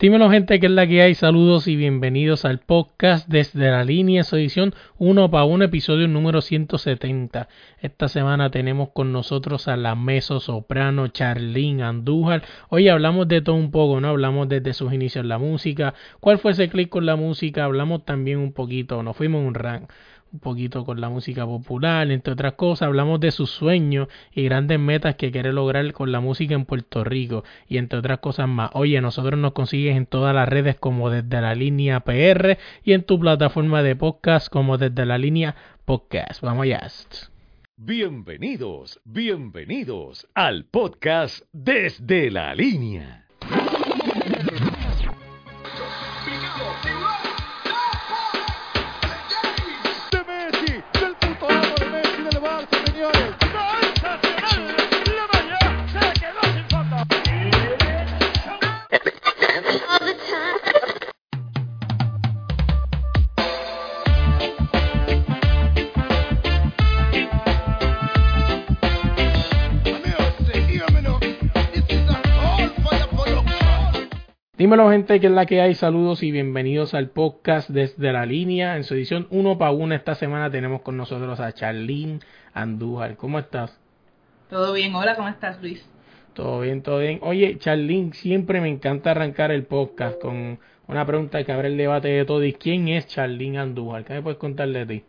Dímelo gente, que es la que hay, saludos y bienvenidos al podcast desde la línea, su edición 1 para 1, episodio número 170. Esta semana tenemos con nosotros a la meso soprano Charlene Andújar. Hoy hablamos de todo un poco, ¿no? Hablamos desde sus inicios en la música, cuál fue ese clic con la música, hablamos también un poquito, nos fuimos un rank un poquito con la música popular, entre otras cosas, hablamos de sus sueños y grandes metas que quiere lograr con la música en Puerto Rico y entre otras cosas más. Oye, nosotros nos consigues en todas las redes como desde la línea PR y en tu plataforma de podcast como desde la línea podcast. Vamos allá. Bienvenidos, bienvenidos al podcast desde la línea. Dímelo gente, que es la que hay, saludos y bienvenidos al podcast desde la línea. En su edición 1 para 1 esta semana tenemos con nosotros a Charlene Andújar. ¿Cómo estás? Todo bien, hola, ¿cómo estás Luis? Todo bien, todo bien. Oye, Charlene, siempre me encanta arrancar el podcast con una pregunta que abre el debate de todo. ¿Y quién es Charlene Andújar? ¿Qué me puedes contar de ti?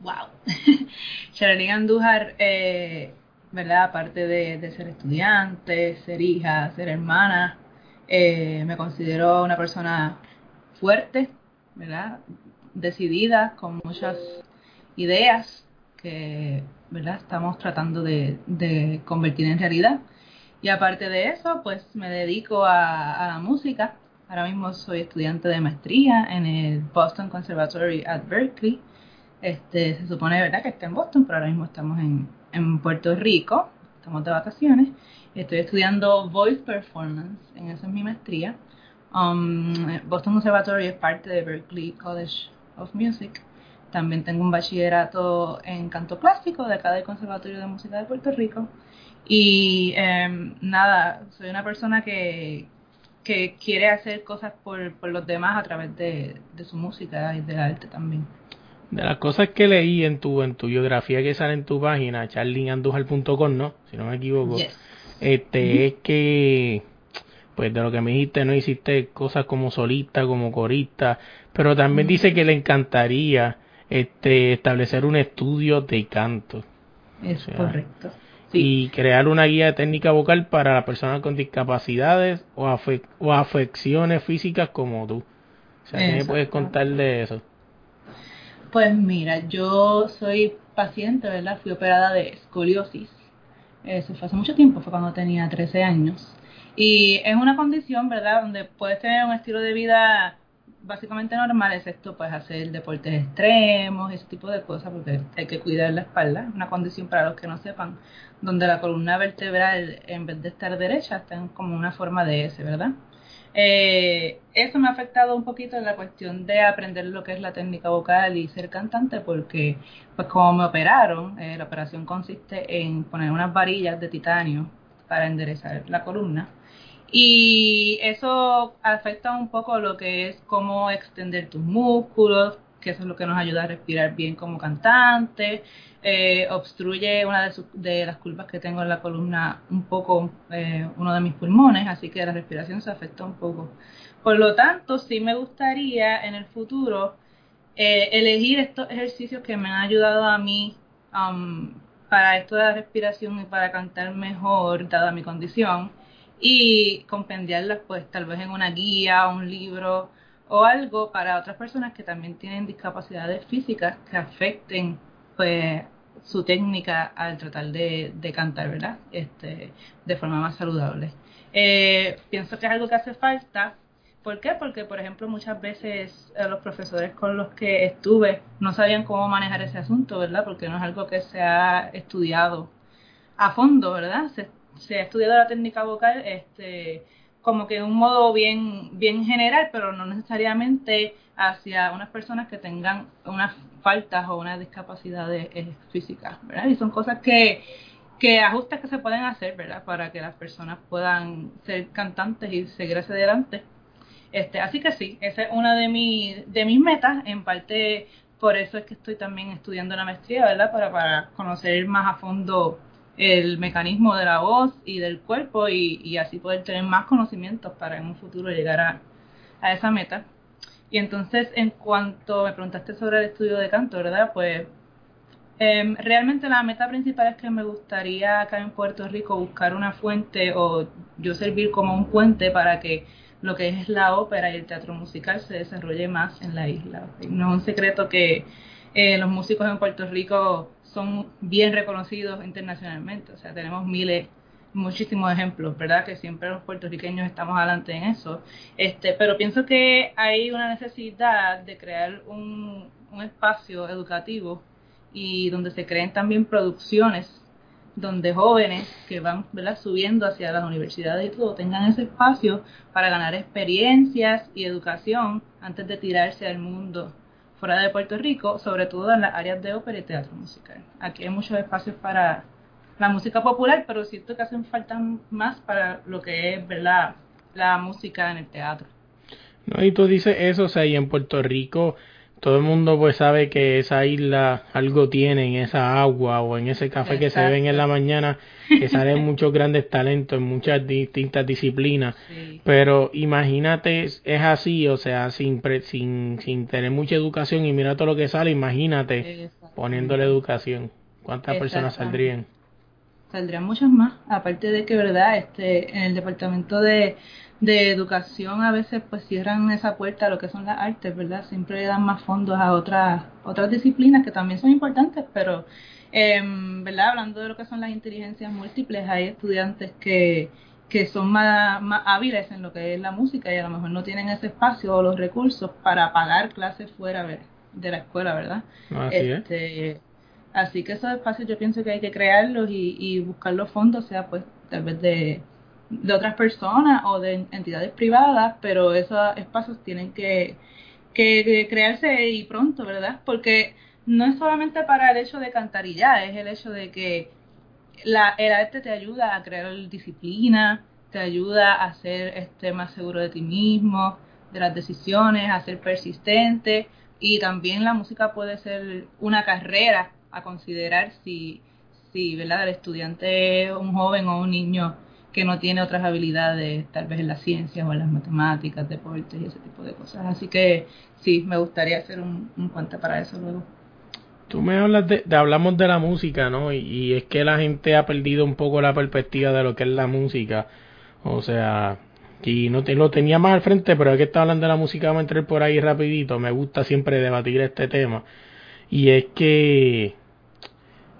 Wow. Charlene Andújar, eh, ¿verdad? Aparte de, de ser estudiante, ser hija, ser hermana, eh, me considero una persona fuerte, ¿verdad? Decidida, con muchas ideas que, ¿verdad? Estamos tratando de, convertir en realidad. Y aparte de eso, pues me dedico a, la música. Ahora mismo soy estudiante de maestría en el Boston Conservatory at Berkeley. Este, se supone, ¿verdad?, que está en Boston, pero ahora mismo estamos en Puerto Rico, estamos de vacaciones. Estoy estudiando Voice Performance, en esa es mi maestría. Um, Boston Conservatory es parte de Berklee College of Music. También tengo un bachillerato en canto clásico de acá del Conservatorio de Música de Puerto Rico. Y em, nada, soy una persona que, que quiere hacer cosas por, por los demás a través de, de, su música y del arte también. De las cosas que leí en tu en tu biografía que sale en tu página, charlinandujal.com, ¿no? Si no me equivoco este es que pues de lo que me dijiste no hiciste cosas como solista como corista pero también dice que le encantaría este establecer un estudio de canto. Es correcto. y crear una guía de técnica vocal para las personas con discapacidades o, o afecciones físicas como tú. O sea, ¿qué me puedes contar de eso? Pues mira, yo soy paciente, ¿verdad? Fui operada de escoliosis eso fue hace mucho tiempo, fue cuando tenía 13 años. Y es una condición, ¿verdad?, donde puedes tener un estilo de vida básicamente normal, excepto pues hacer deportes extremos, ese tipo de cosas, porque hay que cuidar la espalda. Una condición para los que no sepan, donde la columna vertebral, en vez de estar derecha, está en como una forma de S, ¿verdad? Eh, eso me ha afectado un poquito en la cuestión de aprender lo que es la técnica vocal y ser cantante porque pues como me operaron, eh, la operación consiste en poner unas varillas de titanio para enderezar la columna. Y eso afecta un poco lo que es cómo extender tus músculos, que eso es lo que nos ayuda a respirar bien como cantante, eh, obstruye una de, las curvas que tengo en la columna un poco eh, uno de mis pulmones, así que la respiración se afecta un poco. Por lo tanto, sí me gustaría en el futuro eh, elegir estos ejercicios que me han ayudado a mí um, para esto de la respiración y para cantar mejor, dada mi condición, y compendiarlas pues tal vez en una guía, un libro o algo para otras personas que también tienen discapacidades físicas que afecten pues su técnica al tratar de, cantar, ¿verdad? Este, de forma más saludable. Eh, pienso que es algo que hace falta. ¿Por qué? Porque, por ejemplo, muchas veces eh, los profesores con los que estuve no sabían cómo manejar ese asunto, ¿verdad? Porque no es algo que se ha estudiado a fondo, ¿verdad? Se, se ha estudiado la técnica vocal este, como que de un modo bien, bien general, pero no necesariamente hacia unas personas que tengan unas faltas o unas discapacidades eh, físicas, ¿verdad? Y son cosas que, que ajustes que se pueden hacer, ¿verdad? Para que las personas puedan ser cantantes y seguir hacia adelante. Este, así que sí, esa es una de, mi, de mis metas, en parte por eso es que estoy también estudiando la maestría, ¿verdad? Para, para conocer más a fondo el mecanismo de la voz y del cuerpo y, así poder tener más conocimientos para en un futuro llegar a, a esa meta. Y entonces, en cuanto me preguntaste sobre el estudio de canto, ¿verdad? Pues em, realmente la meta principal es que me gustaría acá en Puerto Rico buscar una fuente o yo servir como un puente para que lo que es la ópera y el teatro musical se desarrolle más en la isla. No es un secreto que eh, los músicos en Puerto Rico son bien reconocidos internacionalmente. O sea, tenemos miles, muchísimos ejemplos, ¿verdad? Que siempre los puertorriqueños estamos adelante en eso. Este, pero pienso que hay una necesidad de crear un, un espacio educativo y donde se creen también producciones donde jóvenes que van ¿verdad? subiendo hacia las universidades y todo tengan ese espacio para ganar experiencias y educación antes de tirarse al mundo fuera de Puerto Rico, sobre todo en las áreas de ópera y teatro musical. Aquí hay muchos espacios para la música popular, pero siento que hacen falta más para lo que es ¿verdad? la música en el teatro. No, y tú dices eso, o sea, y en Puerto Rico todo el mundo pues sabe que esa isla algo tiene en esa agua o en ese café que se ven en la mañana, que salen muchos grandes talentos en muchas distintas disciplinas. Pero imagínate, es así, o sea, sin, sin, sin tener mucha educación y mira todo lo que sale, imagínate poniendo la educación. ¿Cuántas personas saldrían? Saldrían muchas más, aparte de que, ¿verdad? Este, en el departamento de de educación a veces pues cierran esa puerta a lo que son las artes, ¿verdad? Siempre dan más fondos a otras otras disciplinas que también son importantes, pero eh, ¿verdad? Hablando de lo que son las inteligencias múltiples, hay estudiantes que, que son más, más hábiles en lo que es la música y a lo mejor no tienen ese espacio o los recursos para pagar clases fuera de la escuela, ¿verdad? Así este, Así que esos espacios yo pienso que hay que crearlos y, y buscar los fondos, sea pues tal vez de de otras personas o de entidades privadas, pero esos espacios tienen que, que, crearse y pronto, ¿verdad? Porque no es solamente para el hecho de cantar ya, es el hecho de que la, el arte te ayuda a crear disciplina, te ayuda a ser este, más seguro de ti mismo, de las decisiones, a ser persistente y también la música puede ser una carrera a considerar si, si ¿verdad? el estudiante, un joven o un niño que no tiene otras habilidades, tal vez en las ciencias o en las matemáticas, deportes y ese tipo de cosas. Así que sí, me gustaría hacer un, cuenta para eso luego. Tú me hablas de, hablamos de la música, ¿no? Y, es que la gente ha perdido un poco la perspectiva de lo que es la música. O sea, y no te lo tenía más al frente, pero es que está hablando de la música, vamos a entrar por ahí rapidito. Me gusta siempre debatir este tema. Y es que,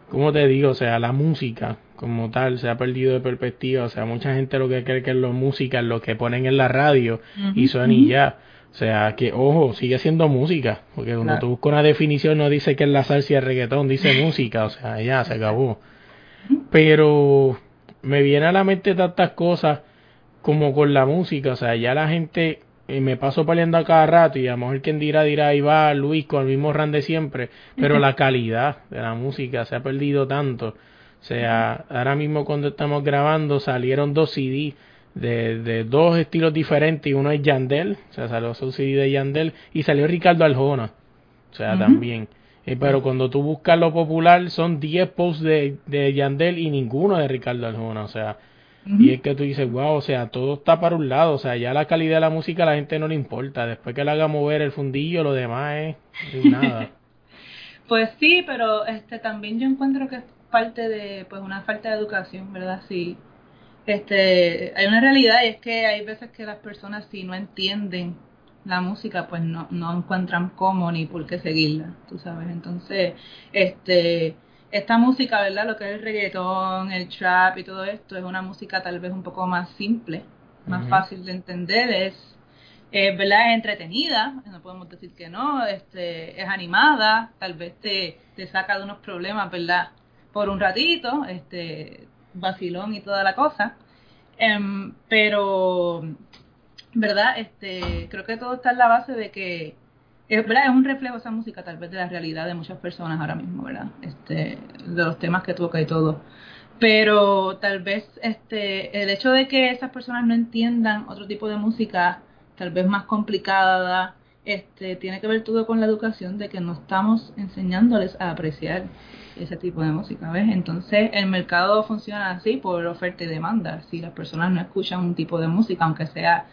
¿cómo te digo? O sea, la música como tal se ha perdido de perspectiva. O sea, mucha gente lo que cree que es lo música, lo que ponen en la radio y suena y ya. O sea, que ojo, sigue siendo música, porque cuando tú buscas una definición no dice que es la salsa y el reggaetón, dice música, o sea, ya se acabó. Pero me viene a la mente tantas cosas como con la música, o sea, ya la gente eh, me paso peleando a cada rato y a lo mejor quien dirá dirá ahí va Luis con el mismo ran de siempre, pero la calidad de la música se ha perdido tanto o sea, ahora mismo cuando estamos grabando salieron dos CD de, de dos estilos diferentes y uno es Yandel, o sea, salió su CD de Yandel y salió Ricardo Aljona, o sea, también. Eh, pero cuando tú buscas lo popular son 10 posts de, de Yandel y ninguno de Ricardo Aljona, o sea, y es que tú dices, wow, o sea, todo está para un lado, o sea, ya la calidad de la música a la gente no le importa, después que le haga mover el fundillo, lo demás es nada. pues sí, pero este también yo encuentro que parte de pues una falta de educación, ¿verdad? Sí. Este, hay una realidad y es que hay veces que las personas si no entienden la música, pues no, no encuentran cómo ni por qué seguirla, tú sabes. Entonces, este, esta música, ¿verdad? Lo que es el reggaetón, el trap y todo esto, es una música tal vez un poco más simple, más fácil de entender, es es verdad es entretenida no podemos decir que no este es animada tal vez te, te saca de unos problemas verdad por un ratito este vacilón y toda la cosa Em, pero, ¿verdad? Este, creo que todo está en la base de que es, ¿verdad? es un reflejo esa música tal vez de la realidad de muchas personas ahora mismo, ¿verdad? Este, de los temas que toca y todo. Pero tal vez este, el hecho de que esas personas no entiendan otro tipo de música, tal vez más complicada, este, tiene que ver todo con la educación de que no estamos enseñándoles a apreciar ese tipo de música, ¿ves? Entonces el mercado funciona así por oferta y demanda. Si las personas no escuchan un tipo de música, aunque sea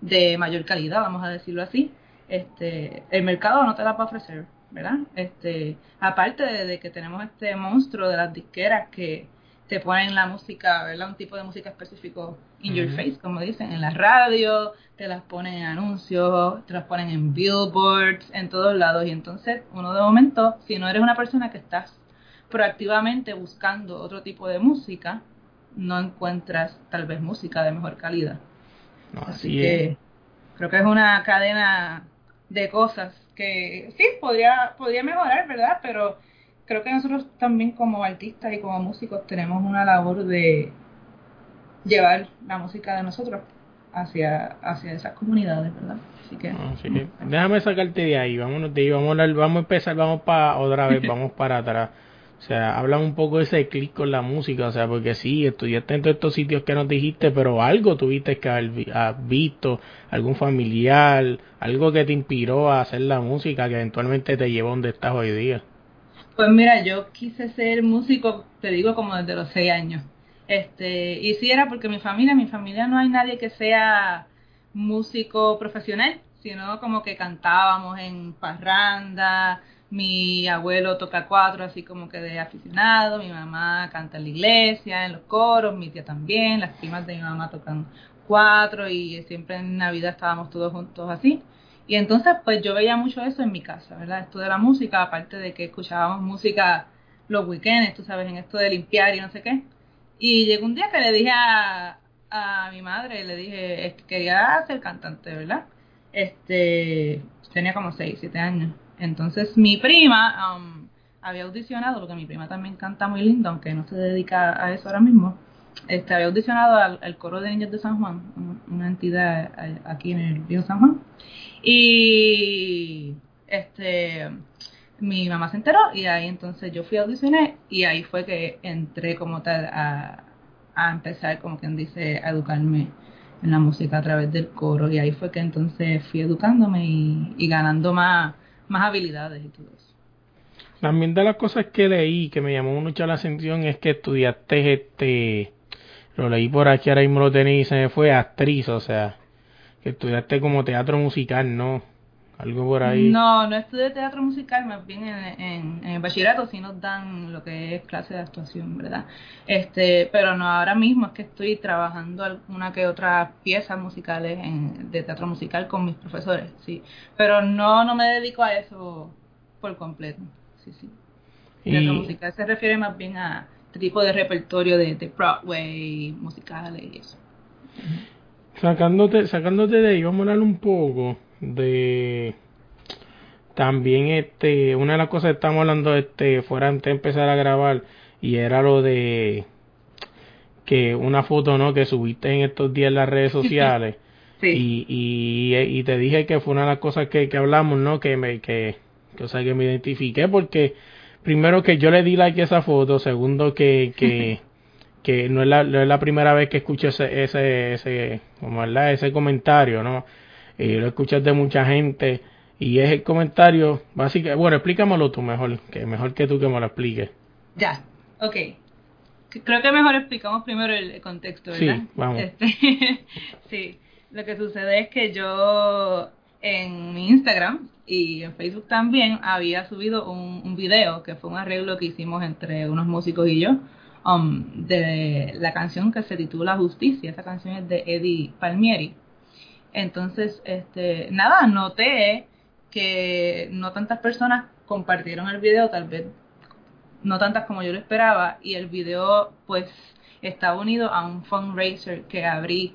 de mayor calidad, vamos a decirlo así, este, el mercado no te la va a ofrecer, ¿verdad? Este, aparte de, que tenemos este monstruo de las disqueras que te ponen la música, ¿verdad? Un tipo de música específico in your face, como dicen, en la radio, te las ponen en anuncios, te las ponen en billboards, en todos lados. Y entonces, uno de momento, si no eres una persona que estás proactivamente buscando otro tipo de música, no encuentras tal vez música de mejor calidad. así, que creo que es una cadena de cosas que sí podría podría mejorar, ¿verdad? Pero creo que nosotros también como artistas y como músicos tenemos una labor de llevar la música de nosotros hacia hacia esas comunidades, ¿verdad? Así que, déjame sacarte de ahí, vámonos de ahí, vamos a, vamos a empezar, vamos para otra vez, vamos para atrás. O sea, habla un poco de ese clic con la música, o sea, porque sí, estudiaste en todos estos sitios que nos dijiste, pero algo tuviste que haber visto, algún familiar, algo que te inspiró a hacer la música que eventualmente te llevó donde estás hoy día. Pues mira, yo quise ser músico, te digo, como desde los seis años. Este, y sí era porque mi familia, mi familia no hay nadie que sea músico profesional, sino como que cantábamos en parranda, mi abuelo toca cuatro, así como que de aficionado. Mi mamá canta en la iglesia, en los coros. Mi tía también. Las primas de mi mamá tocan cuatro y siempre en Navidad estábamos todos juntos así. Y entonces, pues yo veía mucho eso en mi casa, ¿verdad? Esto de la música, aparte de que escuchábamos música los weekends, tú sabes, en esto de limpiar y no sé qué. Y llegó un día que le dije a, a mi madre, le dije, quería ser cantante, ¿verdad? Este, tenía como 6, 7 años. Entonces mi prima um, había audicionado, porque mi prima también canta muy lindo, aunque no se dedica a eso ahora mismo. Este, había audicionado al, coro de niños de San Juan, una entidad aquí en el Río San Juan. Y este mi mamá se enteró y ahí entonces yo fui a audicionar y ahí fue que entré como tal a, a empezar, como quien dice, a educarme en la música a través del coro y ahí fue que entonces fui educándome y ganando más más habilidades y todo eso. También de las cosas que leí que me llamó mucho la atención es que estudiaste este, lo leí por aquí, ahora mismo lo tenéis se me fue actriz, o sea, que estudiaste como teatro musical, ¿no? Algo por ahí. No, no estudié teatro musical, más bien en, en, el bachillerato sí nos dan lo que es clase de actuación, ¿verdad? Este, pero no, ahora mismo es que estoy trabajando alguna que otra piezas musicales en, de teatro musical con mis profesores, sí. Pero no, no me dedico a eso por completo, sí, sí. Teatro musical se refiere más bien a este tipo de repertorio de, de Broadway, musicales y eso. Sacándote, sacándote de ahí, vamos a hablar un poco de también este una de las cosas que estamos hablando este fuera antes de empezar a grabar y era lo de que una foto no que subiste en estos días en las redes sociales. Y, y, y, te dije que fue una de las cosas que, que hablamos no que me que, que o sea que me identifiqué porque primero que yo le di like a esa foto segundo que que que no es la, no es la primera vez que escucho ese ese ese como ese comentario no y lo escuchas de mucha gente y es el comentario básicamente, bueno, explícamelo tú mejor, que mejor que tú que me lo expliques. Ya, ok. Creo que mejor explicamos primero el contexto, ¿verdad? Sí, vamos. Este, sí, lo que sucede es que yo en mi Instagram y en Facebook también había subido un, un video que fue un arreglo que hicimos entre unos músicos y yo um, de la canción que se titula Justicia. Esa canción es de Eddie Palmieri. Entonces, este, nada, noté que no tantas personas compartieron el video, tal vez no tantas como yo lo esperaba, y el video pues está unido a un fundraiser que abrí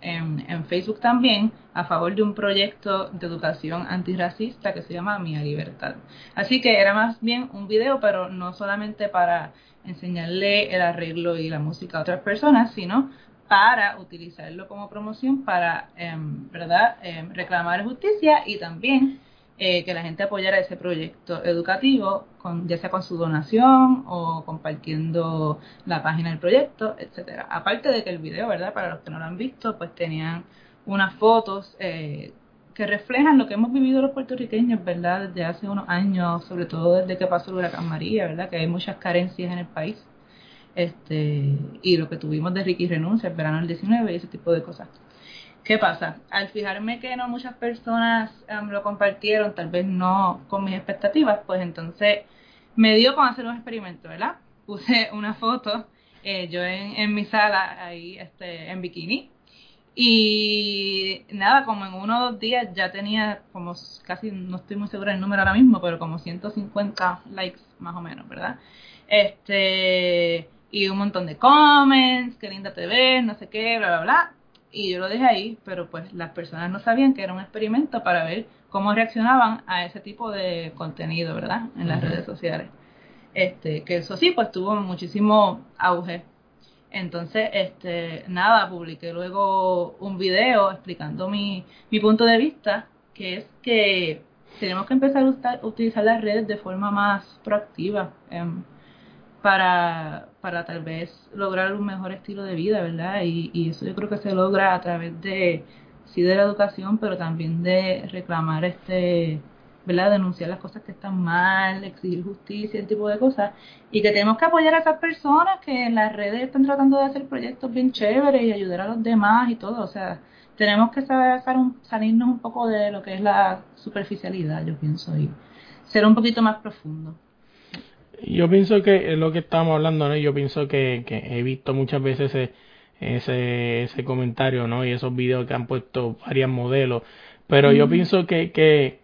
en, en, Facebook también a favor de un proyecto de educación antirracista que se llama Mía Libertad. Así que era más bien un video, pero no solamente para enseñarle el arreglo y la música a otras personas, sino para utilizarlo como promoción para, em, ¿verdad?, em, reclamar justicia y también eh, que la gente apoyara ese proyecto educativo, con, ya sea con su donación o compartiendo la página del proyecto, etcétera. Aparte de que el video, ¿verdad?, para los que no lo han visto, pues tenían unas fotos eh, que reflejan lo que hemos vivido los puertorriqueños, ¿verdad?, desde hace unos años, sobre todo desde que pasó el huracán María, ¿verdad?, que hay muchas carencias en el país este y lo que tuvimos de Ricky Renuncia, el verano del 19 y ese tipo de cosas. ¿Qué pasa? Al fijarme que no muchas personas um, lo compartieron, tal vez no con mis expectativas, pues entonces me dio con hacer un experimento, ¿verdad? Puse una foto eh, yo en, en, mi sala ahí este, en bikini y nada, como en uno o dos días ya tenía como casi, no estoy muy segura del número ahora mismo, pero como 150 likes más o menos, ¿verdad? Este y un montón de comments, qué linda te ves, no sé qué, bla, bla, bla. Y yo lo dejé ahí, pero pues las personas no sabían que era un experimento para ver cómo reaccionaban a ese tipo de contenido, ¿verdad? En las redes sociales. Este, que eso sí, pues tuvo muchísimo auge. Entonces, este, nada, publiqué luego un video explicando mi, mi punto de vista, que es que tenemos que empezar a utilizar las redes de forma más proactiva. Em, para, para tal vez lograr un mejor estilo de vida, ¿verdad? Y, y eso yo creo que se logra a través de, sí, de la educación, pero también de reclamar este, ¿verdad? Denunciar las cosas que están mal, exigir justicia, ese tipo de cosas. Y que tenemos que apoyar a esas personas que en las redes están tratando de hacer proyectos bien chéveres y ayudar a los demás y todo. O sea, tenemos que saber salirnos un poco de lo que es la superficialidad, yo pienso, y ser un poquito más profundo. Yo pienso que es lo que estamos hablando, ¿no? Yo pienso que, que he visto muchas veces ese, ese, ese comentario, ¿no? Y esos videos que han puesto varios modelos. Pero yo pienso que, que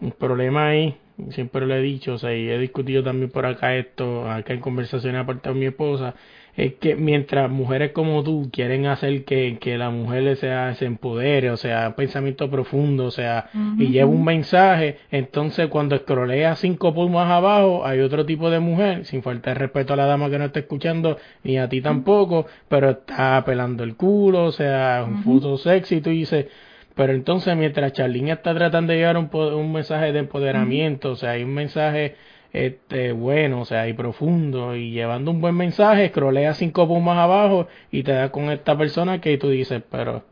el problema ahí, siempre lo he dicho, o sea, y he discutido también por acá esto, acá en conversaciones aparte con mi esposa, es que mientras mujeres como tú quieren hacer que, que la mujer sea, se empodere, o sea, pensamiento profundo, o sea, y lleva un mensaje, entonces cuando escrolea cinco pulmos abajo, hay otro tipo de mujer, sin falta de respeto a la dama que no está escuchando, ni a ti tampoco, pero está pelando el culo, o sea, un foto sexy, y tú dices, pero entonces mientras Charlene está tratando de llevar un, un mensaje de empoderamiento, o sea, hay un mensaje este bueno, o sea, y profundo, y llevando un buen mensaje, scrollea cinco más abajo y te da con esta persona que tú dices, pero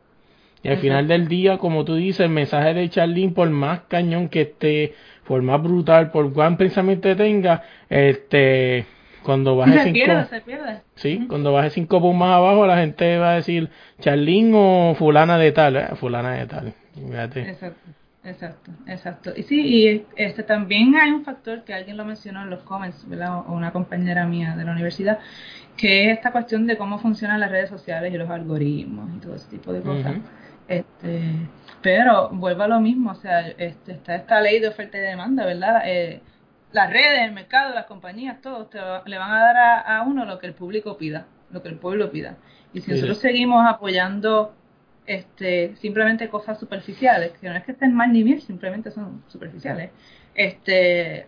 y al final del día, como tú dices, el mensaje de Charlene, por más cañón que esté, por más brutal, por buen pensamiento tenga, este, cuando baje se cinco, pierde, se pierde. sí, cuando baje cinco más abajo, la gente va a decir Charlene o fulana de tal, eh, fulana de tal, fíjate. Exacto. Exacto, exacto. Y sí, y este también hay un factor que alguien lo mencionó en los comments, ¿verdad? O una compañera mía de la universidad, que es esta cuestión de cómo funcionan las redes sociales y los algoritmos y todo ese tipo de cosas. Este, pero vuelvo a lo mismo, o sea, este, está esta ley de oferta y demanda, ¿verdad? Eh, las redes, el mercado, las compañías, todos te, le van a dar a, uno lo que el público pida, lo que el pueblo pida. Y si nosotros seguimos apoyando este, simplemente cosas superficiales, que no es que estén mal ni bien, simplemente son superficiales. Este,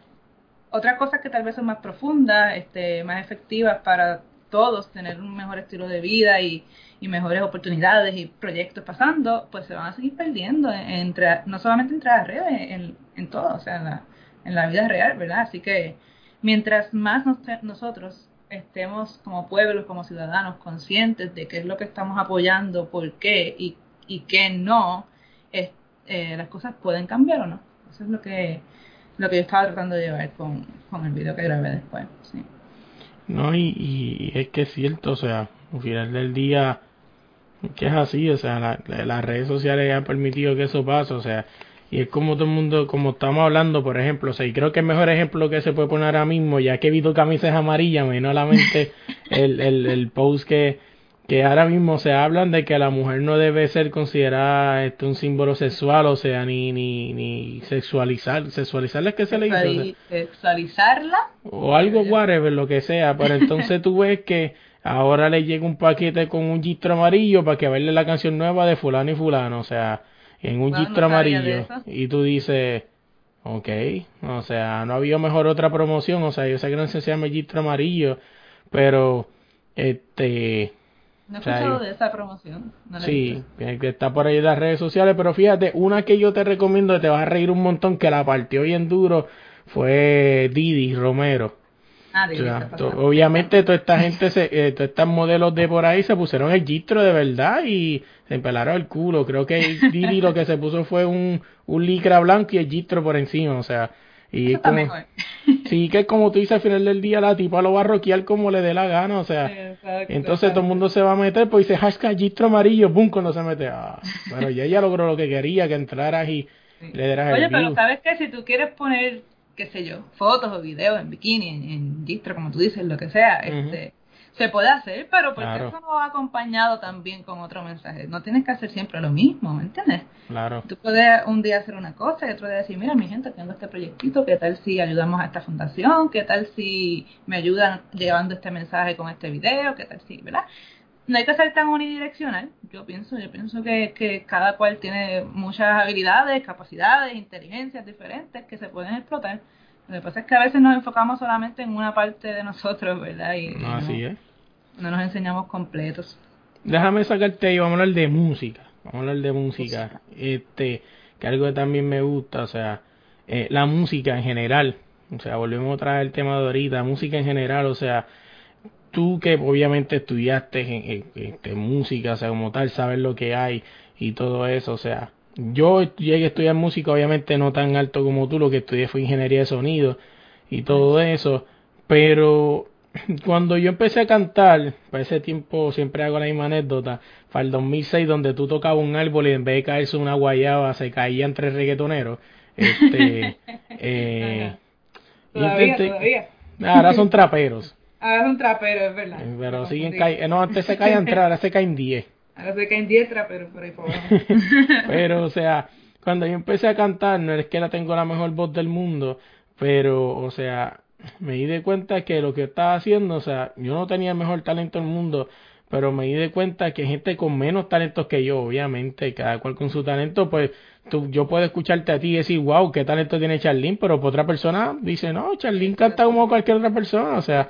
otras cosas que tal vez son más profundas, este, más efectivas para todos tener un mejor estilo de vida y, mejores oportunidades y proyectos pasando, pues se van a seguir perdiendo entre, no solamente entre las redes, en, en todo, o sea, en la, en la vida real, ¿verdad? Así que mientras más nosotros estemos como pueblos, como ciudadanos, conscientes de qué es lo que estamos apoyando, por qué y, y qué no, es, eh, las cosas pueden cambiar o no. Eso es lo que, lo que yo estaba tratando de llevar con, con el video que grabé después. Sí. No, y, y es que es cierto, o sea, al final del día, que es así, o sea, la, las redes sociales han permitido que eso pase, o sea, y es como todo el mundo, como estamos hablando, por ejemplo, o sea, y creo que el mejor ejemplo que se puede poner ahora mismo, ya que he visto camisas amarillas, me vino a la mente el, el, el post que, que ahora mismo se hablan de que la mujer no debe ser considerada este, un símbolo sexual, o sea, ni, ni, ni sexualizar, sexualizarla es que se le dice. Sexualizarla. O algo, whatever, lo que sea, pero entonces tú ves que ahora le llega un paquete con un gistro amarillo para que verle la canción nueva de fulano y fulano, o sea, en un Wow, no sabía amarillo. Y tú dices, ok, o sea, no había mejor otra promoción, o sea, yo sé que no se llama gistro amarillo, pero, este, No he O sea, escuchado de esa promoción. No la he Sí, que está por ahí en las redes sociales, pero fíjate, una que yo te recomiendo, te vas a reír un montón, que la partió bien duro, fue Didi Romero. Ah, obviamente toda esta gente, se, eh, todos estos modelos de por ahí se pusieron el gistro de verdad y se empelaron el culo. Creo que Didi lo que se puso fue un, un licra blanco y el gistro por encima, o sea, y es como, mejor. sí que como tú dices al final del día, la tipa lo va a roquear como le dé la gana, o sea, Exacto, entonces todo el mundo se va a meter, pues dice hashtag gistro amarillo, boom, cuando se mete. Ah, bueno, ya ella logró lo que quería, que entraras y le Oye, el pero. ¿sabes qué? Si tú quieres poner, qué sé yo, fotos o videos en bikini, en, en gistro, como tú dices, lo que sea, este, se puede hacer, pero porque Claro. eso no va acompañado también con otro mensaje. No tienes que hacer siempre lo mismo, ¿me entiendes? Claro, Tú puedes un día hacer una cosa y otro día decir, mira, mi gente, tengo este proyectito, ¿qué tal si ayudamos a esta fundación? ¿Qué tal si me ayudan llevando este mensaje con este video? ¿Qué tal si, verdad? No hay que ser tan unidireccional, yo pienso, yo pienso que, que cada cual tiene muchas habilidades, capacidades, inteligencias diferentes que se pueden explotar. Lo que pasa es que a veces nos enfocamos solamente en una parte de nosotros, ¿verdad? Y, y no, así no, es. no nos enseñamos completos. Déjame sacarte ahí, vamos a hablar de música. Vamos a hablar de música. Este, que algo que también me gusta, o sea, eh, la música en general. O sea, volvemos otra vez al tema de ahorita, música en general, o sea, tú que obviamente estudiaste en, en- este, música, o sea, como tal, sabes lo que hay y todo eso, o sea, yo llegué a estudiar música, obviamente no tan alto como tú, lo que estudié fue ingeniería de sonido y todo eso, pero cuando yo empecé a cantar, para ese tiempo siempre hago la misma anécdota, para el 2006 donde tú tocabas un árbol y en vez de caerse una guayaba se caían tres reggaetoneros, este, eh, Todavía, intenté- todavía. ahora son traperos, Ahora es un trapero, es verdad. eh, pero Me siguen cayendo, no, antes se caían tres, ahora se caen diez. Ahora se caen 10 traperos por ahí por abajo. Pero, o sea, cuando yo empecé a cantar, no es que la tengo la mejor voz del mundo, pero, o sea, me di de cuenta que lo que estaba haciendo, o sea, yo no tenía el mejor talento del mundo, pero me di de cuenta que gente con menos talentos que yo, obviamente, cada cual con su talento, pues tú, yo puedo escucharte a ti y decir, wow, qué talento tiene Charlene, pero otra persona dice, no, Charlene canta como cualquier otra persona, o sea,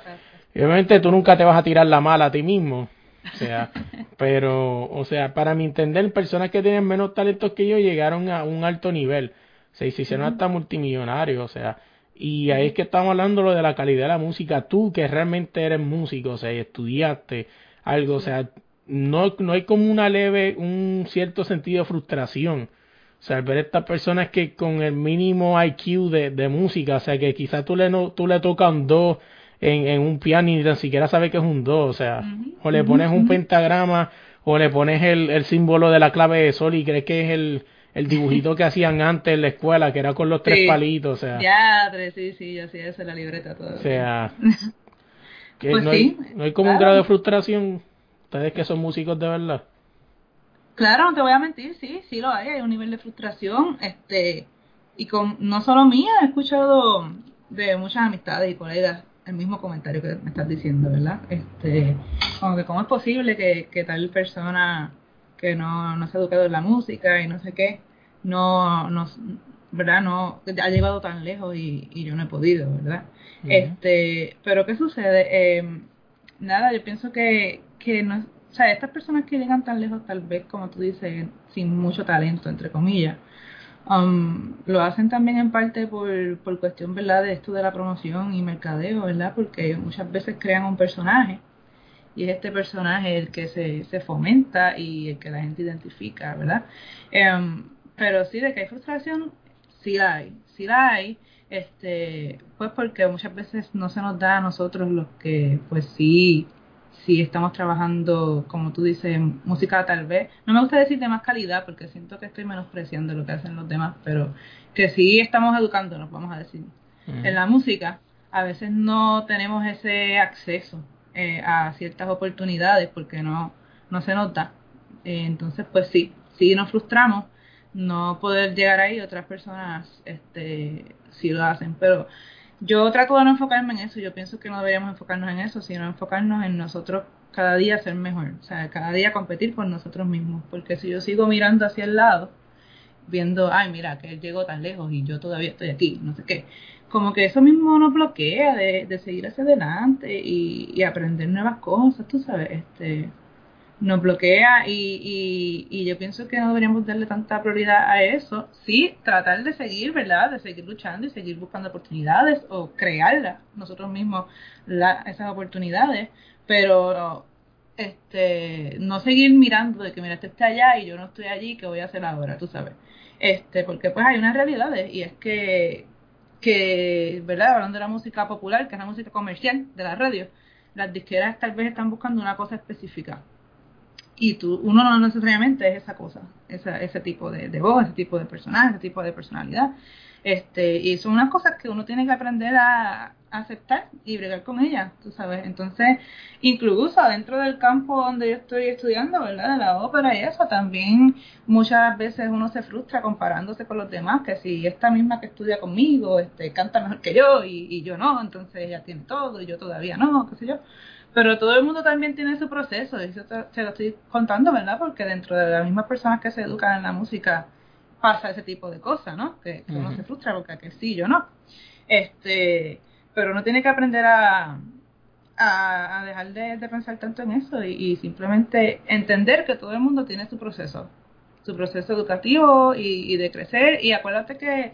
y obviamente tú nunca te vas a tirar la mala a ti mismo. O sea, pero, o sea, para mi entender, personas que tienen menos talentos que yo llegaron a un alto nivel. O sea, y se hicieron hasta multimillonarios, o sea. Y ahí es que estamos hablando lo de la calidad de la música. Tú que realmente eres músico, o sea, y estudiaste algo, o sea, no, no hay como una leve, un cierto sentido de frustración. O sea, al ver estas personas que con el mínimo IQ de, de música, o sea, que quizás tú le, no, tú le tocas un do en, en un piano y ni tan siquiera sabe que es un do, o sea, o le pones un pentagrama o le pones el, el símbolo de la clave de sol y crees que es el, el dibujito que hacían antes en la escuela, que era con los tres Sí. palitos, o sea, Ya, tres, sí, sí, yo hacía eso en la libreta todo. o sea, que Pues no, hay, sí, no hay como un grado de frustración, ustedes que son músicos de verdad. Claro, no te voy a mentir, sí, sí lo hay, hay un nivel de frustración, este, y con, no solo mía, he escuchado de muchas amistades y colegas el mismo comentario que me estás diciendo, ¿verdad? Este, como que cómo es posible que, que tal persona que no, no se ha educado en la música y no sé qué, no, no ¿verdad? No, ha llegado tan lejos y, y yo no he podido, ¿verdad? Este, pero ¿qué sucede? Eh, nada, yo pienso que, que no, o sea, estas personas que llegan tan lejos, tal vez, como tú dices, sin mucho talento, entre comillas, um, lo hacen también en parte por, por cuestión, ¿verdad?, de esto de la promoción y mercadeo, ¿verdad? Porque muchas veces crean un personaje y es este personaje el que se, se fomenta y el que la gente identifica, ¿verdad? Em, pero sí, de que hay frustración, sí la hay, sí la hay, este, pues porque muchas veces no se nos da a nosotros los que, pues sí, sí estamos trabajando, como tú dices, música tal vez, no me gusta decir de más calidad porque siento que estoy menospreciando lo que hacen los demás, pero que sí estamos educándonos, vamos a decir. En la música a veces no tenemos ese acceso eh, a ciertas oportunidades porque no, no se nota. Eh, entonces, pues sí, sí nos frustramos no poder llegar ahí, otras personas este sí lo hacen, pero yo trato de no enfocarme en eso, yo pienso que no deberíamos enfocarnos en eso, sino enfocarnos en nosotros cada día ser mejor, o sea, cada día competir con nosotros mismos, porque si yo sigo mirando hacia el lado, viendo, ay, mira, que él llegó tan lejos y yo todavía estoy aquí, no sé qué, como que eso mismo nos bloquea de, de seguir hacia adelante y, y aprender nuevas cosas, tú sabes, este nos bloquea y, y, yo pienso que no deberíamos darle tanta prioridad a eso. Sí, tratar de seguir, ¿verdad? De seguir luchando y seguir buscando oportunidades o crearlas nosotros mismos esas oportunidades, pero este no seguir mirando de que mira, este está allá y yo no estoy allí, ¿qué voy a hacer ahora? Tú sabes. Este, porque pues hay unas realidades y es que, que, ¿verdad? Hablando de la música popular, que es la música comercial de la radio, las disqueras tal vez están buscando una cosa específica y tú, uno no necesariamente es esa cosa, esa, ese tipo de, voz, ese tipo de personaje, ese tipo de personalidad. Este, y son unas cosas que uno tiene que aprender a, aceptar y bregar con ellas, tú sabes. Entonces, incluso dentro del campo donde yo estoy estudiando, ¿verdad? De la ópera y eso, también muchas veces uno se frustra comparándose con los demás, que si esta misma que estudia conmigo, este, canta mejor que yo y, y yo no, entonces ella tiene todo y yo todavía no, qué sé yo. Pero todo el mundo también tiene su proceso, y eso te, lo estoy contando, ¿verdad? Porque dentro de las mismas personas que se educan en la música pasa ese tipo de cosas, ¿no? Que, uno se frustra porque que sí, yo no. Este, pero uno tiene que aprender a, a, dejar de, pensar tanto en eso y, y, simplemente entender que todo el mundo tiene su proceso, su proceso educativo y, y de crecer. Y acuérdate que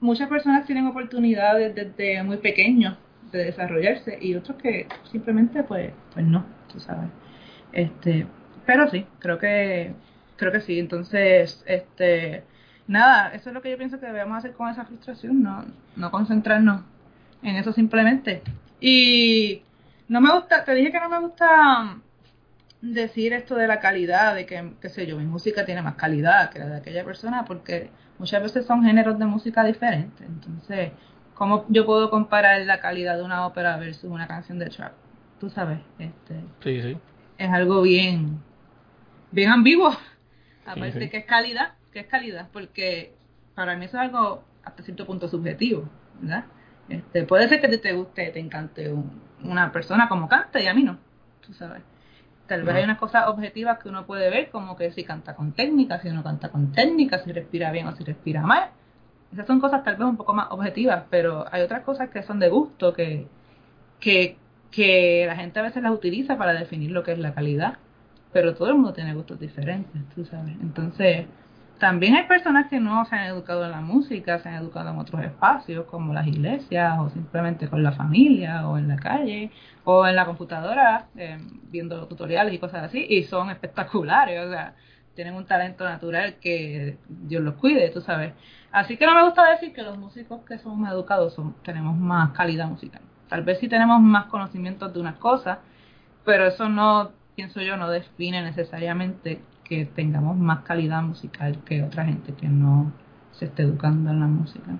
muchas personas tienen oportunidades desde muy pequeños de desarrollarse y otros que simplemente pues pues no tú sabes. Este pero sí creo que creo que sí. Entonces este nada eso es lo que yo pienso que debemos hacer con esa frustración no no concentrarnos en eso simplemente. Y no me gusta te dije que no me gusta decir esto de la calidad de que qué sé yo mi música tiene más calidad que la de aquella persona porque muchas veces son géneros de música diferentes. Entonces ¿Cómo yo puedo comparar la calidad de una ópera versus una canción de trap? Tú sabes, este sí, sí. es algo bien bien ambiguo. Aparte que es calidad, que es calidad, porque para mí eso es algo hasta cierto punto subjetivo, ¿verdad? Este, puede ser que te, te guste, te encante una persona como canta y a mí no, tú sabes. Tal vez hay unas cosas objetivas que uno puede ver, como que si canta con técnica, si uno canta con técnica, si respira bien o si respira mal. Esas son cosas tal vez un poco más objetivas, pero hay otras cosas que son de gusto, que, que, que la gente a veces las utiliza para definir lo que es la calidad, pero todo el mundo tiene gustos diferentes, tú sabes. Entonces, también hay personas que no se han educado en la música, se han educado en otros espacios, como las iglesias, o simplemente con la familia, o en la calle, o en la computadora, eh, viendo tutoriales y cosas así, y son espectaculares, o sea, tienen un talento natural que Dios los cuide, tú sabes. Así que no me gusta decir que los músicos que somos educados son, tenemos más calidad musical. Tal vez sí tenemos más conocimientos de unas cosas, pero eso no, pienso yo, no define necesariamente que tengamos más calidad musical que otra gente que no se esté educando en la música.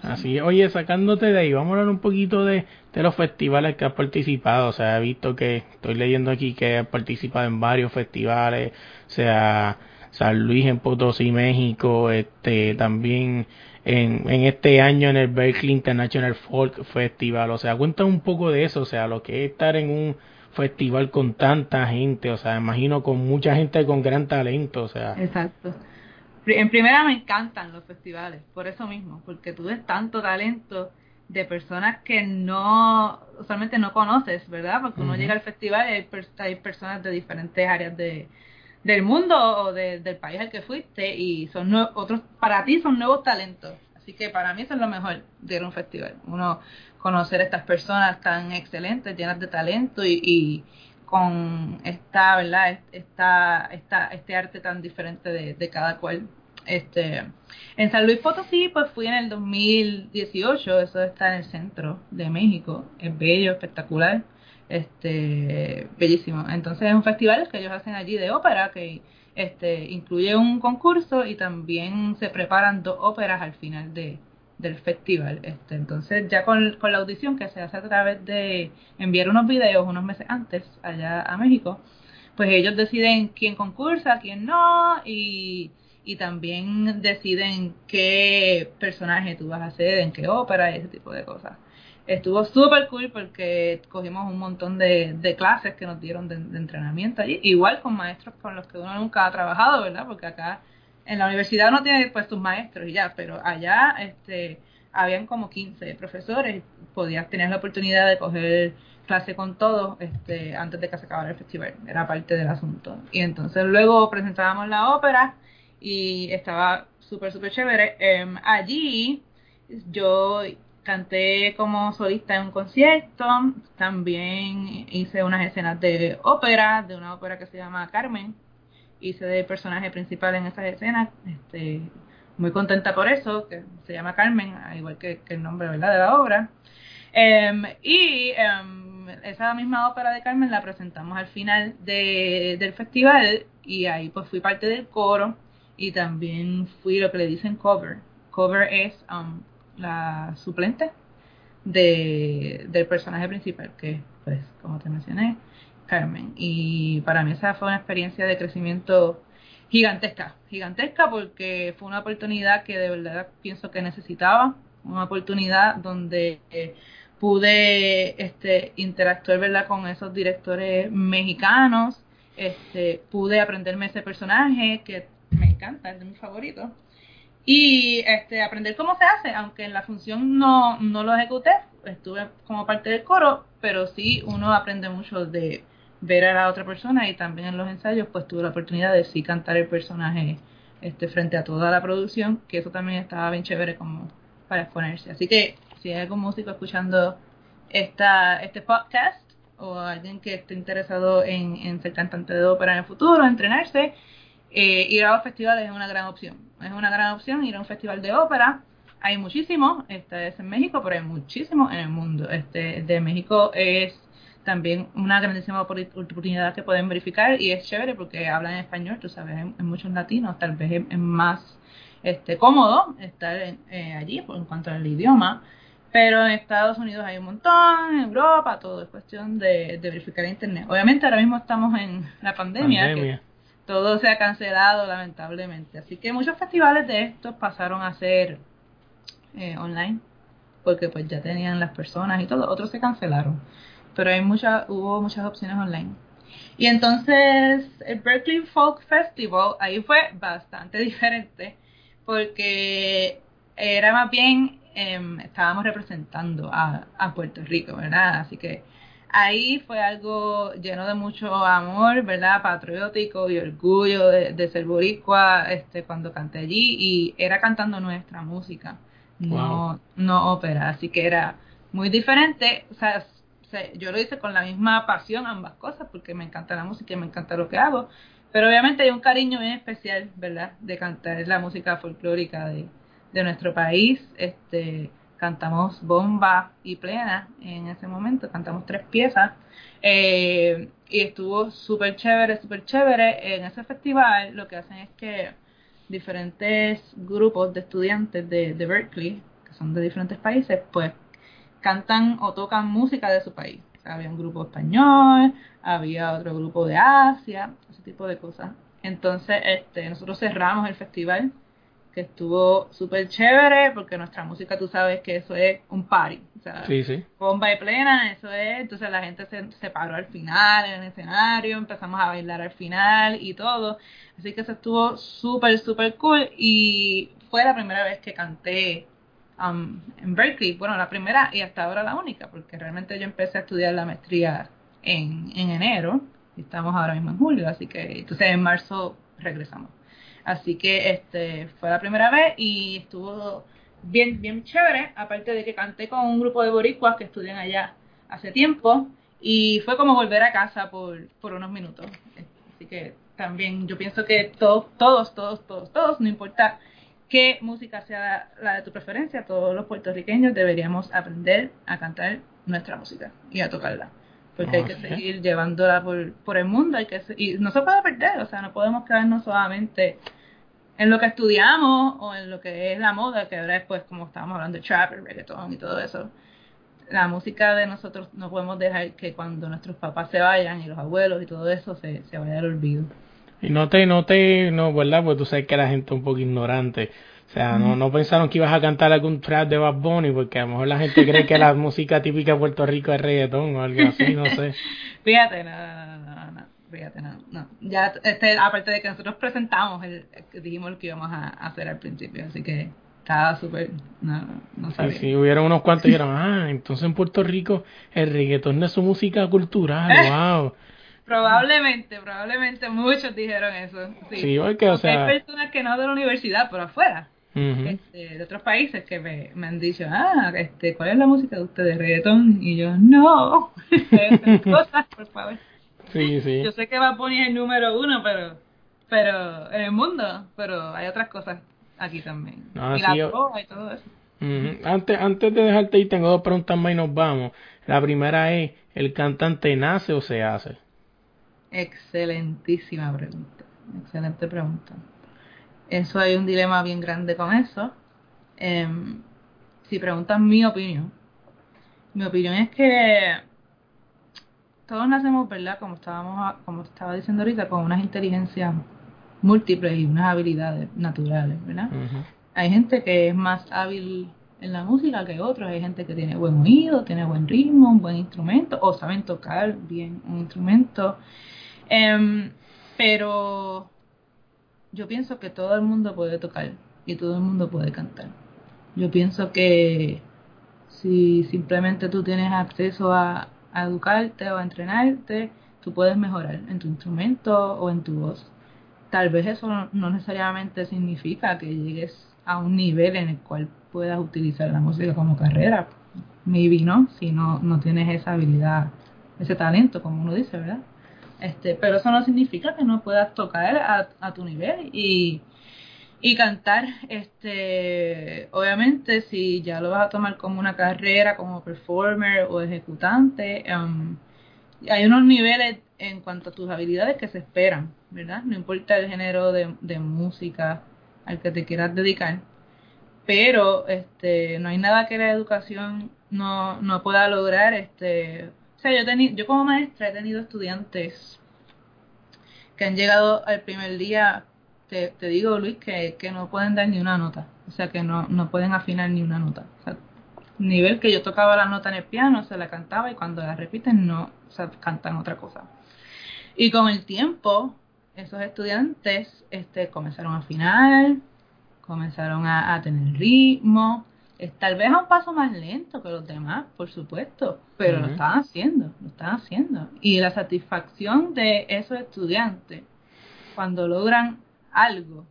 Así, oye, sacándote de ahí, vamos a hablar un poquito de, de los festivales que has participado. O sea, he visto que, estoy leyendo aquí que has participado en varios festivales, o sea, San Luis en Potosí, México, este también en, en este año en el Berkeley International Folk Festival. O sea, cuenta un poco de eso, o sea, lo que es estar en un festival con tanta gente, o sea, imagino con mucha gente con gran talento, o sea. Exacto. En primera me encantan los festivales, por eso mismo, porque tú ves tanto talento de personas que no, usualmente no conoces, ¿verdad? Porque uno llega al festival y hay, hay personas de diferentes áreas de, del mundo o del país al que fuiste y son otros para ti son nuevos talentos. Así que para mí eso es lo mejor de un festival. Uno conocer a estas personas tan excelentes llenas de talento y, con esta verdad esta, esta este arte tan diferente de, de cada cual este en San Luis Potosí pues fui en el 2018 eso está en el centro de México es bello espectacular este bellísimo. Entonces es un festival que ellos hacen allí de ópera que este incluye un concurso y también se preparan dos óperas al final de, del festival. Este, entonces ya con, con la audición que se hace a través de enviar unos videos unos meses antes allá a México, pues ellos deciden quién concursa, quién no y, y también deciden qué personaje tú vas a hacer, en qué ópera ese tipo de cosas. estuvo súper cool porque cogimos un montón de, de clases que nos dieron de, entrenamiento allí, igual con maestros con los que uno nunca ha trabajado, ¿verdad? Porque acá en la universidad uno tiene pues sus maestros y ya, pero allá este habían como 15 profesores, podías tener la oportunidad de coger clase con todos este, antes de que se acabara el festival, era parte del asunto. Y entonces luego presentábamos la ópera y estaba súper, súper chévere. Em, allí yo canté como solista en un concierto, también hice unas escenas de ópera, de una ópera que se llama Carmen, hice de personaje principal en esas escenas, este, muy contenta por eso, que se llama Carmen, igual que, el nombre ¿verdad? de la obra. Em, y em, esa misma ópera de Carmen la presentamos al final de, del festival y ahí pues fui parte del coro y también fui lo que le dicen cover. Cover es um, la suplente de, del personaje principal, que pues como te mencioné, Carmen. Y para mí esa fue una experiencia de crecimiento gigantesca, gigantesca porque fue una oportunidad que de verdad pienso que necesitaba, una oportunidad donde eh, pude este, interactuar ¿verdad? con esos directores mexicanos, este, pude aprenderme ese personaje que me encanta, es de mis favoritos, y este, aprender cómo se hace, aunque en la función no, no lo ejecuté, estuve como parte del coro, pero sí uno aprende mucho de ver a la otra persona y también en los ensayos pues tuve la oportunidad de sí cantar el personaje este frente a toda la producción, que eso también estaba bien chévere como para exponerse. Así que si hay algún músico escuchando esta, este podcast o alguien que esté interesado en, en ser cantante de ópera en el futuro, entrenarse, eh, ir a los festivales es una gran opción. Es una gran opción ir a un festival de ópera. Hay muchísimos, este es en México, pero hay muchísimos en el mundo. Este de México es también una grandísima oportunidad que pueden verificar y es chévere porque hablan en español, tú sabes, en, muchos latinos tal vez es, más este cómodo estar eh, allí por, en cuanto al idioma, pero en Estados Unidos hay un montón, en Europa, todo es cuestión de, verificar internet. Obviamente ahora mismo estamos en la pandemia, todo se ha cancelado lamentablemente, así que muchos festivales de estos pasaron a ser eh, online porque pues ya tenían las personas y todo, otros se cancelaron pero hay muchas, hubo muchas opciones online. Y entonces el Berkeley Folk Festival ahí fue bastante diferente porque era más bien, em, estábamos representando a, a, Puerto Rico, ¿verdad? Así que ahí fue algo lleno de mucho amor, ¿verdad? Patriótico y orgullo de, ser boricua este, cuando canté allí y era cantando nuestra música, no, no ópera, así que era muy diferente, o sea, yo lo hice con la misma pasión ambas cosas, porque me encanta la música y me encanta lo que hago, pero obviamente hay un cariño bien especial, ¿verdad?, de cantar la música folclórica de, de nuestro país, este cantamos bomba y plena en ese momento, cantamos tres piezas eh, y estuvo súper chévere, súper chévere. En ese festival lo que hacen es que diferentes grupos de estudiantes de, de Berkeley, que son de diferentes países, pues cantan o tocan música de su país. había un grupo español, había otro grupo de Asia, ese tipo de cosas. Entonces, este, nosotros cerramos el festival, que estuvo súper chévere, porque nuestra música, tú sabes que eso es un party. O sea, sí, sí. bomba y plena, eso es. Entonces la gente se, se paró al final en el escenario, empezamos a bailar al final y todo. Así que eso estuvo súper, súper cool. Y fue la primera vez que canté Um, en Berkeley, bueno, la primera y hasta ahora la única, porque realmente yo empecé a estudiar la maestría en, en enero y estamos ahora mismo en julio, así que entonces en marzo regresamos. Así que este fue la primera vez y estuvo bien bien chévere, aparte de que canté con un grupo de boricuas que estudian allá hace tiempo y fue como volver a casa por, por unos minutos. Así que también yo pienso que todos, todos, todos, todos, todos, no importa qué música sea la de tu preferencia, todos los puertorriqueños deberíamos aprender a cantar nuestra música y a tocarla. Porque hay que seguir llevándola por, por el mundo hay que y no se puede perder, o sea, no podemos quedarnos solamente en lo que estudiamos o en lo que es la moda, que ahora es pues como estábamos hablando de trap, el reggaeton y todo eso. La música de nosotros no podemos dejar que cuando nuestros papás se vayan y los abuelos y todo eso se, se vaya al olvido. Y no te, no te, no, ¿verdad? Pues tú sabes que la gente es un poco ignorante. O sea, no, no pensaron que ibas a cantar algún trap de Bad Bunny, porque a lo mejor la gente cree que la música típica de Puerto Rico es reggaetón o algo así, no sé. Fíjate, no, no, no, fíjate, no, no. Ya, este, aparte de que nosotros presentamos, el, dijimos lo que íbamos a hacer al principio, así que estaba súper, no, no sabía. Sí, sí, hubieron unos cuantos y dijeron, ah, entonces en Puerto Rico el reggaetón no es su música cultural, wow. Probablemente, probablemente muchos dijeron eso. Sí, Sí, porque, o sea, Hay personas que no de la universidad, pero afuera, este, de otros países, que me, me han dicho, ah, este, ¿cuál es la música de ustedes? ¿Reggaetón? Y yo, no, cosas, por favor. Sí, sí. Yo sé que va a poner el número uno, pero, pero en el mundo, pero hay otras cosas aquí también. Y sí, la droga y todo eso. Antes, antes de dejarte ir, tengo dos preguntas más y nos vamos. La primera es, ¿el cantante nace o se hace? Excelentísima pregunta. Excelente pregunta. Eso hay un dilema bien grande con eso. Em, si preguntan mi opinión, mi opinión es que todos nacemos, ¿verdad? Como estábamos, como estaba diciendo ahorita, con unas inteligencias múltiples y unas habilidades naturales, ¿verdad? Hay gente que es más hábil en la música que otros. Hay gente que tiene buen oído, tiene buen ritmo, un buen instrumento, o saben tocar bien un instrumento. Em, pero yo pienso que todo el mundo puede tocar y todo el mundo puede cantar. Yo pienso que si simplemente tú tienes acceso a, a educarte o a entrenarte, tú puedes mejorar en tu instrumento o en tu voz. Tal vez eso no, necesariamente significa que llegues a un nivel en el cual puedas utilizar la música como carrera. Maybe no, si no, no tienes esa habilidad, ese talento, como uno dice, ¿verdad? Este, pero eso no significa que no puedas tocar a, a tu nivel y, y cantar. Este, obviamente, si ya lo vas a tomar como una carrera, como performer o ejecutante, em, hay unos niveles en cuanto a tus habilidades que se esperan, ¿verdad? No importa el género de, de música al que te quieras dedicar, pero este, no hay nada que la educación no, no pueda lograr. Este, o sea, yo, teni- yo como maestra he tenido estudiantes que han llegado al primer día, te, te digo Luis, que, que no pueden dar ni una nota, o sea, que no, no pueden afinar ni una nota. O sea, nivel que yo tocaba la nota en el piano, se la cantaba y cuando la repiten no, o sea, cantan otra cosa. Y con el tiempo, esos estudiantes este, comenzaron a afinar, comenzaron a, a tener ritmo, tal vez a un paso más lento que los demás, por supuesto, pero lo están haciendo, lo están haciendo. Y la satisfacción de esos estudiantes cuando logran algo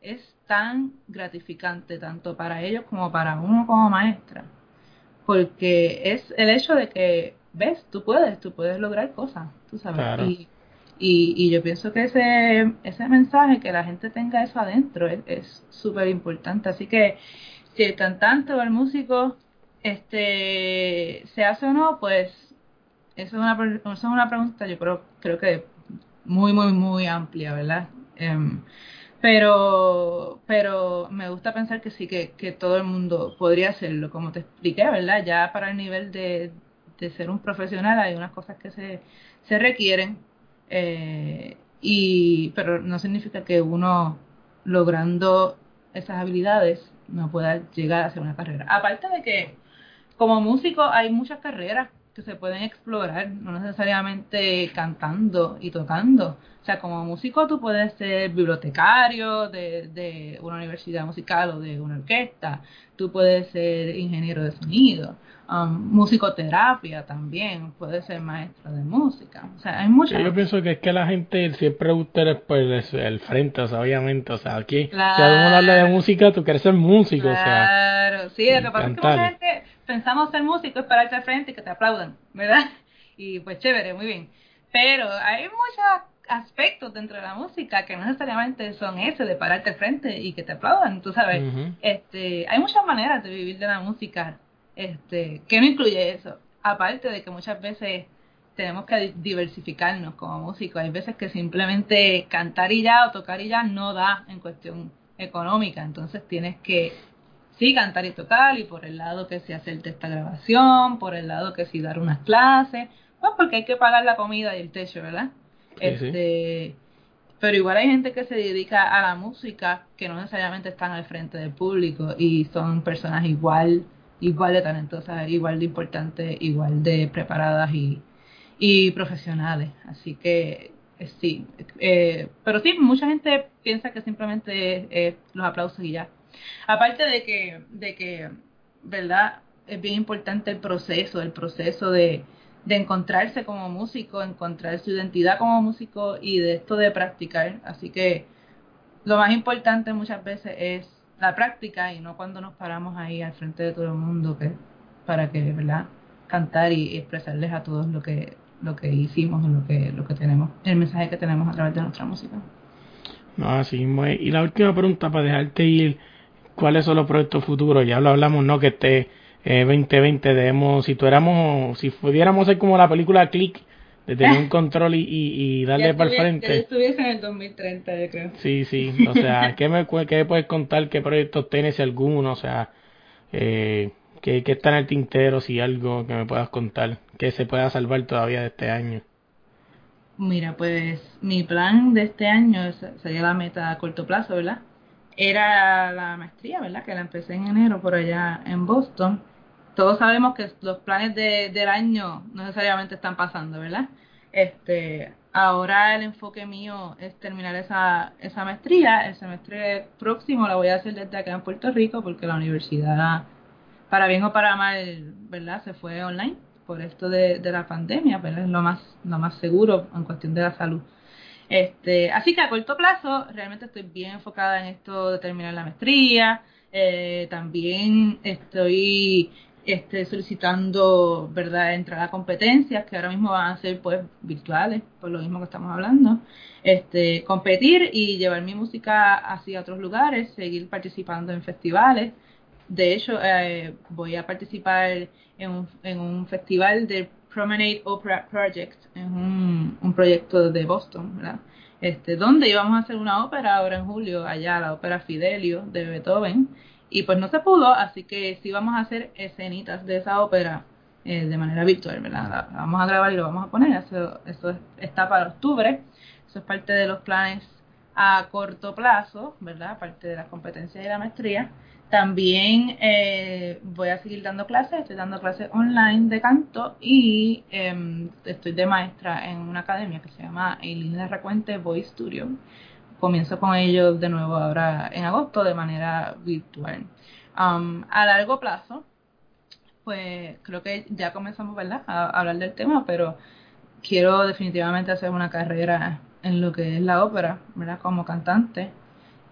es tan gratificante tanto para ellos como para uno como maestra. Porque es el hecho de que ves tú puedes tú puedes lograr cosas tú sabes. Claro. y, y, y yo pienso que ese ese mensaje que la gente tenga eso adentro es súper importante así que si el cantante o el músico este se hace o no pues eso es una eso es una pregunta yo creo creo que muy muy muy amplia verdad Em, pero pero me gusta pensar que sí que, que todo el mundo podría hacerlo. Como te expliqué verdad ya para el nivel de, de ser un profesional hay unas cosas que se, se requieren eh, y pero no significa que uno logrando esas habilidades no pueda llegar a hacer una carrera. Aparte de que como músico hay muchas carreras que se pueden explorar, no necesariamente cantando y tocando. O sea, como músico tú puedes ser bibliotecario de, de una universidad musical o de una orquesta, tú puedes ser ingeniero de sonido, um, musicoterapia también, puedes ser maestro de música. O sea, hay muchas... Yo pienso que es que la gente siempre gusta el, pues, el frente, o sea, obviamente, o sea, aquí, Claro. si uno habla de música, tú quieres ser músico, o sea, Claro, sí, lo que pasa es que mucha gente pensamos ser músico es pararte al frente y que te aplaudan, ¿verdad? Y pues chévere, muy bien. Pero hay muchos aspectos dentro de la música que no necesariamente son ese de pararte al frente y que te aplaudan, tú sabes. Este, hay muchas maneras de vivir de la música, este, que no incluye eso. Aparte de que muchas veces tenemos que di- diversificarnos como músicos. Hay veces que simplemente cantar y ya o tocar y ya no da en cuestión económica. Entonces tienes que sí cantar y tocar y por el lado que si hacerte esta grabación, por el lado que si dar unas clases, pues porque hay que pagar la comida y el techo, ¿verdad? Sí, sí. este pero igual hay gente que se dedica a la música que no necesariamente están al frente del público y son personas igual, igual de talentosas, igual de importantes, igual de preparadas y, y profesionales. Así que eh, sí, eh, pero sí, mucha gente piensa que simplemente es, los aplausos y ya. Aparte de que, de que, ¿verdad? Es bien importante el proceso, el proceso de, de encontrarse como músico, encontrar su identidad como músico y de esto de practicar. Así que lo más importante muchas veces es la práctica y no cuando nos paramos ahí al frente de todo el mundo que para que, ¿verdad? cantar y expresarles a todos lo que lo que hicimos, lo que, lo que tenemos, el mensaje que tenemos a través de nuestra música. No, así Y la última pregunta para dejarte ir, ¿cuáles son los proyectos futuros? Ya lo hablamos, ¿no? Que este 2020 eh, debemos, si tuviéramos, si pudiéramos ser como la película Click, de tener un control y, y, darle para el frente. Que estuviese en el 2030, yo creo. Sí, sí, o sea, ¿qué me, qué puedes contar? ¿Qué proyectos tienes, si alguno? O sea, eh, ¿Qué, está en el tintero? Si algo que me puedas contar, que se pueda salvar todavía de este año. Mira, pues mi plan de este año sería la meta a corto plazo, ¿verdad? Era la maestría, ¿verdad? Que la empecé en enero por allá en Boston. Todos sabemos que los planes de, del año no necesariamente están pasando, ¿verdad? Este, ahora el enfoque mío es terminar esa, esa maestría. El semestre próximo la voy a hacer desde acá en Puerto Rico porque la universidad para bien o para mal, ¿verdad? Se fue online por esto de, la pandemia, pero es lo más, lo más seguro en cuestión de la salud. Este, así que a corto plazo realmente estoy bien enfocada en esto de terminar la maestría. Eh, también estoy este, solicitando verdad entrar a competencias que ahora mismo van a ser pues virtuales por lo mismo que estamos hablando. Este competir y llevar mi música hacia otros lugares seguir participando en festivales. De hecho, eh, voy a participar en un, en un festival de Promenade Opera Project, en un, proyecto de Boston, ¿verdad? Este, donde íbamos a hacer una ópera ahora en julio, allá, la ópera Fidelio de Beethoven, y pues no se pudo, así que sí vamos a hacer escenitas de esa ópera eh, de manera virtual, ¿verdad? La, vamos a grabar y lo vamos a poner, eso, está para octubre, eso es parte de los planes a corto plazo, ¿verdad? Aparte de las competencias y la maestría. También eh, voy a seguir dando clases, estoy dando clases online de canto y em, estoy de maestra en una academia que se llama Eileen Recuente Voice Studio. Comienzo con ellos de nuevo ahora en agosto de manera virtual. Um, a largo plazo, pues creo que ya comenzamos ¿verdad? a hablar del tema, pero quiero definitivamente hacer una carrera en lo que es la ópera, ¿verdad? Como cantante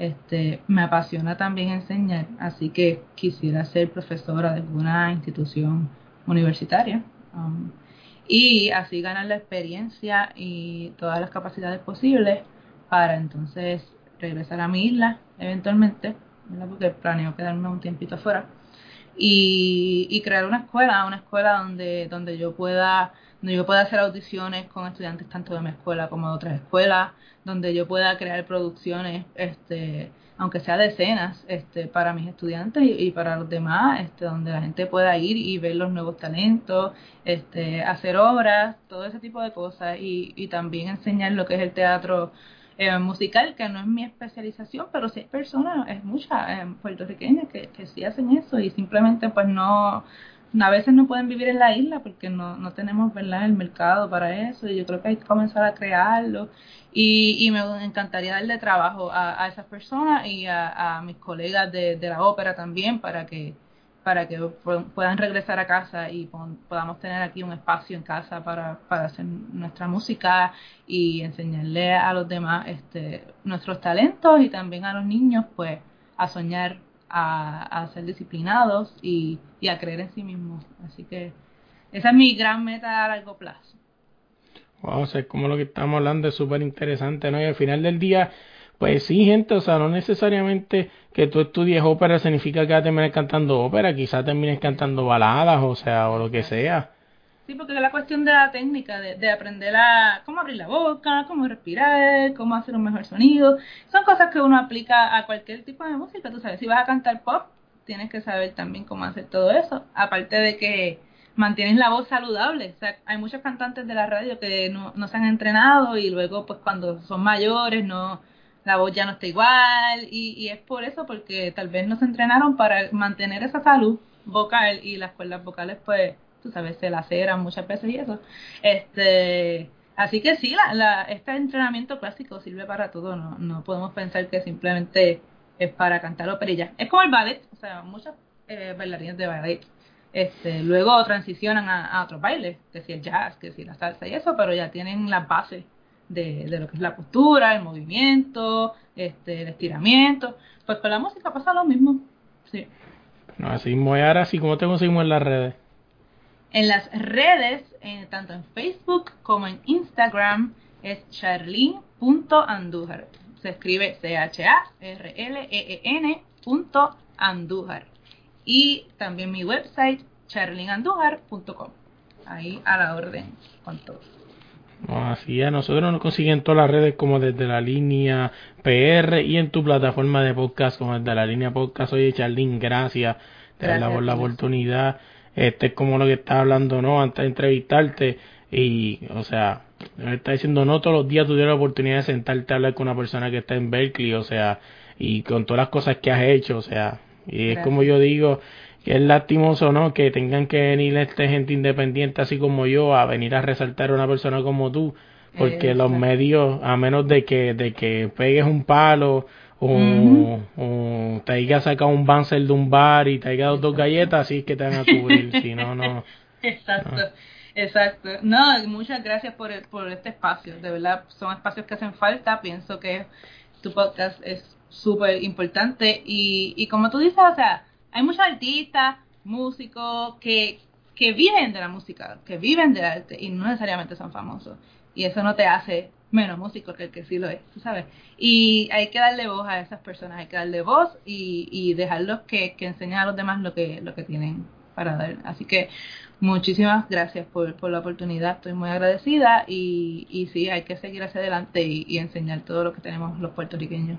este, me apasiona también enseñar, así que quisiera ser profesora de alguna institución universitaria um, y así ganar la experiencia y todas las capacidades posibles para entonces regresar a mi isla eventualmente, porque planeo quedarme un tiempito afuera. Y, y crear una escuela, una escuela donde, donde yo pueda donde yo pueda hacer audiciones con estudiantes tanto de mi escuela como de otras escuelas, donde yo pueda crear producciones, este, aunque sea decenas, este, para mis estudiantes y, para los demás, este, donde la gente pueda ir y ver los nuevos talentos, este, hacer obras, todo ese tipo de cosas y, y también enseñar lo que es el teatro eh, musical, que no es mi especialización, pero sí hay personas, es muchas eh, puertorriqueñas que, que sí hacen eso y simplemente pues no a veces no pueden vivir en la isla porque no, no tenemos ¿verdad? el mercado para eso y yo creo que hay que comenzar a crearlo y, y me encantaría darle trabajo a, a esas personas y a, a mis colegas de, de, la ópera también para que para que puedan regresar a casa y podamos tener aquí un espacio en casa para, para hacer nuestra música y enseñarle a los demás este nuestros talentos y también a los niños pues a soñar a, ser disciplinados y, a creer en sí mismos. Así que esa es mi gran meta a largo plazo. Wow, o sea, como lo que estamos hablando es súper interesante, ¿no? Y al final del día, pues sí, gente, o sea, no necesariamente que tú estudies ópera significa que vas a terminar cantando ópera, quizás termines cantando baladas, o sea, o lo que sea. Sí, porque es la cuestión de la técnica, de, de, aprender a cómo abrir la boca, cómo respirar, cómo hacer un mejor sonido. Son cosas que uno aplica a cualquier tipo de música, tú sabes. Si vas a cantar pop, tienes que saber también cómo hacer todo eso. Aparte de que mantienes la voz saludable. O sea, hay muchos cantantes de la radio que no, no se han entrenado y luego, pues cuando son mayores, no la voz ya no está igual y, y es por eso, porque tal vez no se entrenaron para mantener esa salud vocal y las cuerdas vocales, pues, tú sabes, se laceran muchas veces y eso. Este, así que sí, la, la, este entrenamiento clásico sirve para todo, no, no podemos pensar que simplemente es para cantar operilla. Es como el ballet, o sea, muchas eh, bailarines de ballet este, luego transicionan a, otros bailes, que si el jazz, que si la salsa y eso, pero ya tienen las bases de, de, lo que es la postura, el movimiento, este, el estiramiento. Pues con la música pasa lo mismo. Sí. Así es ahora, así como te conseguimos en las redes. En las redes, eh, tanto en Facebook como en Instagram, es charlene.andújar. Se escribe C-H-A-R-L-E-E-N punto Andújar. Y también mi website, charlineandújar.com. Ahí a la orden con todo. No, así a nosotros nos consiguen todas las redes como desde la línea PR y en tu plataforma de podcast como desde la línea podcast. Oye, Charlene, gracias. Te gracias por la oportunidad. Este es como lo que estaba hablando, ¿no? Antes de entrevistarte. Y, o sea, me está diciendo, no todos los días tú tienes la oportunidad de sentarte a hablar con una persona que está en Berkeley, o sea, y con todas las cosas que has hecho, o sea, y es como yo digo, que es lastimoso, ¿no? Que tengan que venir esta gente independiente así como yo a venir a resaltar a una persona como tú, porque Exacto. los medios, a menos de que, de que pegues un palo o, uh -huh. o te haya sacado un banzer de un bar y te haya dado dos galletas, así es que te van a cubrir, si no, no. Exacto. No. Exacto. No, muchas gracias por, el, por este espacio. De verdad, son espacios que hacen falta. Pienso que tu podcast es súper importante. Y, y como tú dices, o sea, hay muchos artistas, músicos que, que viven de la música, que viven del arte y no necesariamente son famosos. Y eso no te hace menos músico que el que sí lo es, tú sabes. Y hay que darle voz a esas personas, hay que darle voz y, y dejarlos que, que enseñen a los demás lo que, lo que tienen para dar. Así que muchísimas gracias por, por la oportunidad, estoy muy agradecida y, y sí, hay que seguir hacia adelante y, y enseñar todo lo que tenemos los puertorriqueños.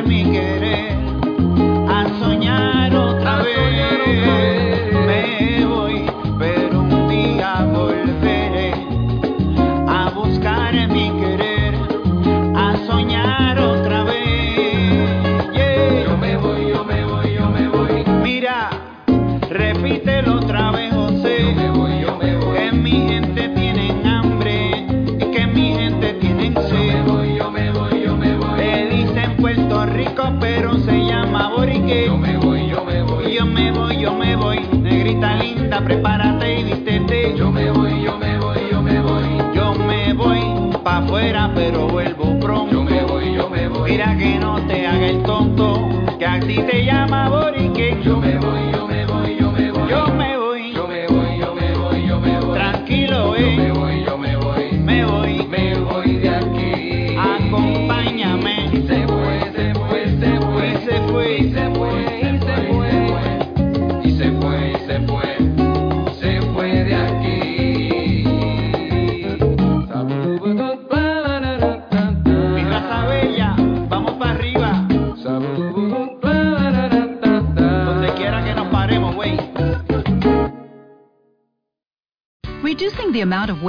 Miguel.